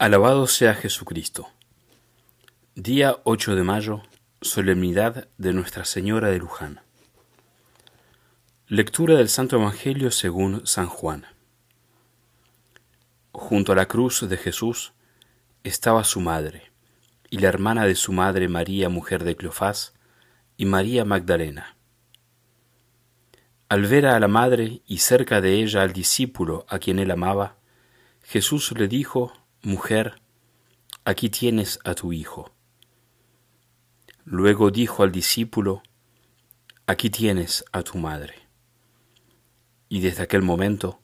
Alabado sea Jesucristo. Día 8 de mayo, solemnidad de Nuestra Señora de Luján. Lectura del Santo Evangelio según San Juan. Junto a la cruz de Jesús estaba su madre, y la hermana de su madre María, mujer de Cleofás, y María Magdalena. Al ver a la madre y cerca de ella al discípulo a quien él amaba, Jesús le dijo, Mujer, aquí tienes a tu hijo. Luego dijo al discípulo, Aquí tienes a tu madre. Y desde aquel momento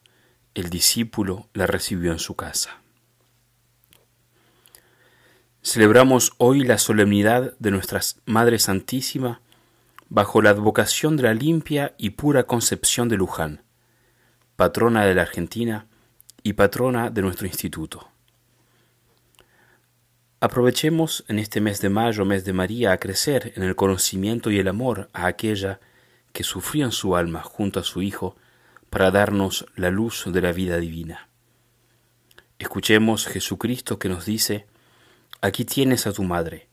el discípulo la recibió en su casa. Celebramos hoy la solemnidad de nuestra Madre Santísima bajo la advocación de la limpia y pura Concepción de Luján, patrona de la Argentina y patrona de nuestro instituto. Aprovechemos en este mes de mayo, mes de María, a crecer en el conocimiento y el amor a aquella que sufrió en su alma junto a su Hijo para darnos la luz de la vida divina. Escuchemos Jesucristo que nos dice, Aquí tienes a tu madre,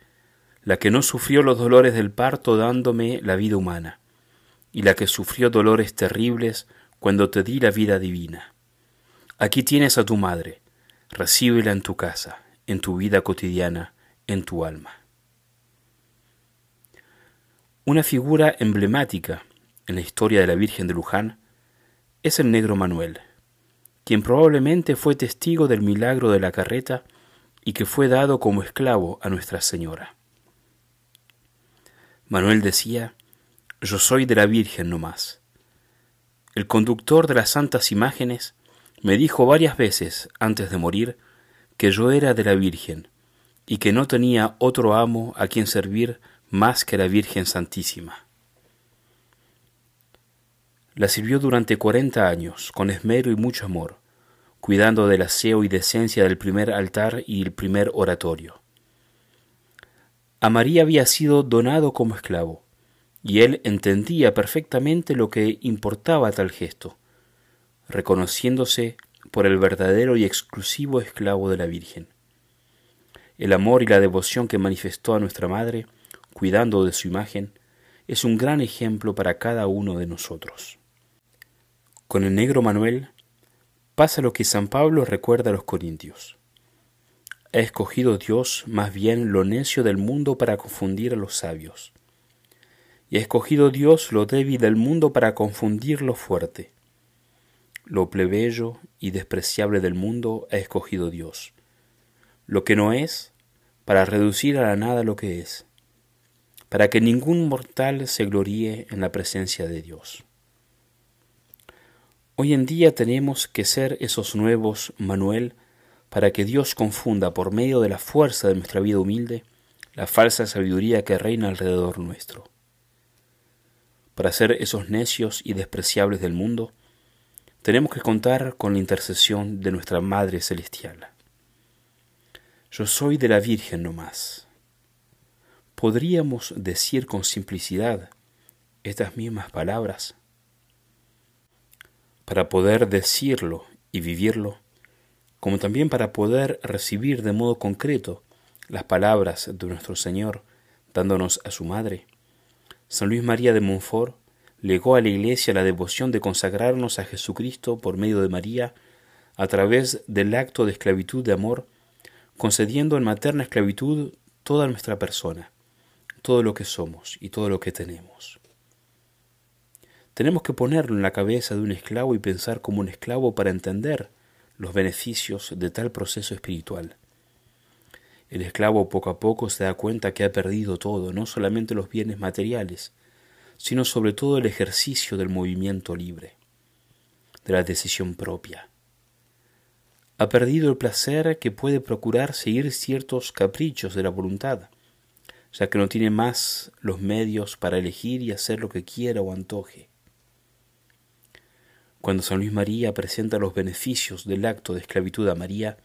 la que no sufrió los dolores del parto dándome la vida humana, y la que sufrió dolores terribles cuando te di la vida divina. Aquí tienes a tu madre, recíbela en tu casa, en tu vida cotidiana, en tu alma. Una figura emblemática en la historia de la Virgen de Luján es el negro Manuel, quien probablemente fue testigo del milagro de la carreta y que fue dado como esclavo a Nuestra Señora. Manuel decía, yo soy de la Virgen no más. El conductor de las santas imágenes me dijo varias veces antes de morir que yo era de la Virgen, y que no tenía otro amo a quien servir más que la Virgen Santísima. La sirvió durante cuarenta años, con esmero y mucho amor, cuidando del aseo y decencia del primer altar y el primer oratorio. A María había sido donado como esclavo, y él entendía perfectamente lo que importaba tal gesto, reconociéndose por el verdadero y exclusivo esclavo de la Virgen. El amor y la devoción que manifestó a nuestra Madre, cuidando de su imagen, es un gran ejemplo para cada uno de nosotros. Con el negro Manuel pasa lo que San Pablo recuerda a los corintios. Ha escogido Dios más bien lo necio del mundo para confundir a los sabios. Y ha escogido Dios lo débil del mundo para confundir lo fuerte lo plebeyo y despreciable del mundo ha escogido Dios, lo que no es, para reducir a la nada lo que es, para que ningún mortal se gloríe en la presencia de Dios. Hoy en día tenemos que ser esos nuevos Manuel para que Dios confunda por medio de la fuerza de nuestra vida humilde la falsa sabiduría que reina alrededor nuestro. Para ser esos necios y despreciables del mundo, tenemos que contar con la intercesión de nuestra Madre Celestial. Yo soy de la Virgen no más. ¿Podríamos decir con simplicidad estas mismas palabras? Para poder decirlo y vivirlo, como también para poder recibir de modo concreto las palabras de nuestro Señor dándonos a su Madre, San Luis María de Montfort legó a la Iglesia la devoción de consagrarnos a Jesucristo por medio de María a través del acto de esclavitud de amor, concediendo en materna esclavitud toda nuestra persona, todo lo que somos y todo lo que tenemos. Tenemos que ponerlo en la cabeza de un esclavo y pensar como un esclavo para entender los beneficios de tal proceso espiritual. El esclavo poco a poco se da cuenta que ha perdido todo, no solamente los bienes materiales, sino sobre todo el ejercicio del movimiento libre, de la decisión propia. Ha perdido el placer que puede procurar seguir ciertos caprichos de la voluntad, ya que no tiene más los medios para elegir y hacer lo que quiera o antoje. Cuando San Luis María presenta los beneficios del acto de esclavitud a María,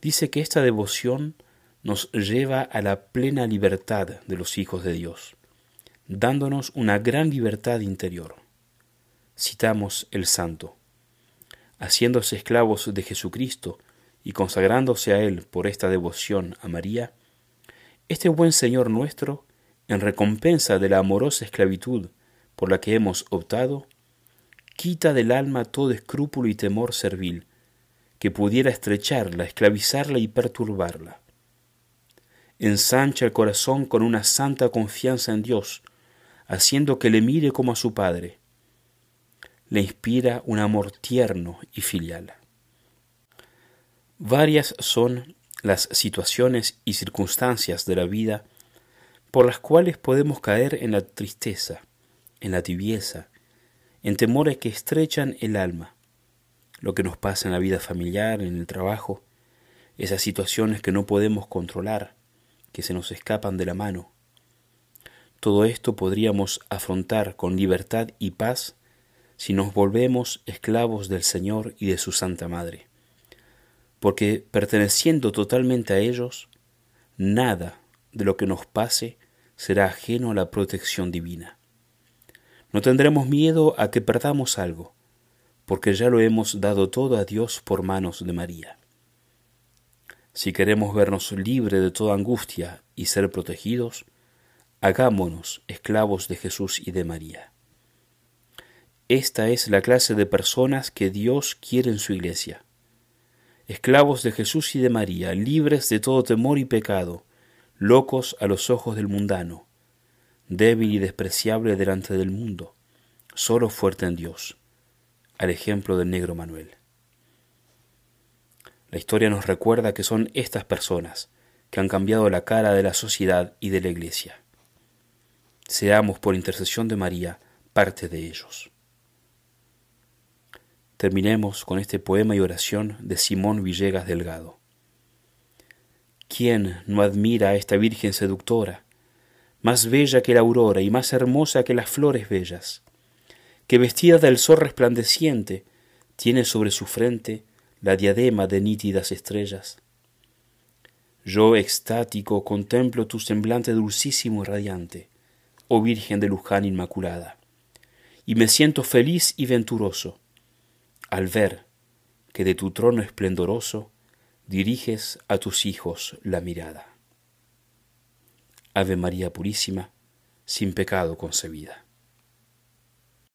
dice que esta devoción nos lleva a la plena libertad de los hijos de Dios dándonos una gran libertad interior. Citamos el santo. Haciéndose esclavos de Jesucristo y consagrándose a Él por esta devoción a María, este buen Señor nuestro, en recompensa de la amorosa esclavitud por la que hemos optado, quita del alma todo escrúpulo y temor servil, que pudiera estrecharla, esclavizarla y perturbarla. Ensancha el corazón con una santa confianza en Dios, haciendo que le mire como a su Padre. Le inspira un amor tierno y filial. Varias son las situaciones y circunstancias de la vida por las cuales podemos caer en la tristeza, en la tibieza, en temores que estrechan el alma, lo que nos pasa en la vida familiar, en el trabajo, esas situaciones que no podemos controlar, que se nos escapan de la mano. Todo esto podríamos afrontar con libertad y paz si nos volvemos esclavos del Señor y de su Santa Madre, porque perteneciendo totalmente a ellos, nada de lo que nos pase será ajeno a la protección divina. No tendremos miedo a que perdamos algo, porque ya lo hemos dado todo a Dios por manos de María. Si queremos vernos libres de toda angustia y ser protegidos, hagámonos esclavos de Jesús y de María. Esta es la clase de personas que Dios quiere en su iglesia. Esclavos de Jesús y de María, libres de todo temor y pecado, locos a los ojos del mundano, débil y despreciable delante del mundo, solo fuerte en Dios, al ejemplo del negro Manuel. La historia nos recuerda que son estas personas que han cambiado la cara de la sociedad y de la iglesia. Seamos, por intercesión de María, parte de ellos. Terminemos con este poema y oración de Simón Villegas Delgado. ¿Quién no admira a esta Virgen seductora? más bella que la aurora y más hermosa que las flores bellas, que vestida del sol resplandeciente tiene sobre su frente la diadema de nítidas estrellas. Yo extático contemplo tu semblante dulcísimo y radiante, oh Virgen de Luján Inmaculada, y me siento feliz y venturoso al ver que de tu trono esplendoroso diriges a tus hijos la mirada. Ave María Purísima, sin pecado concebida.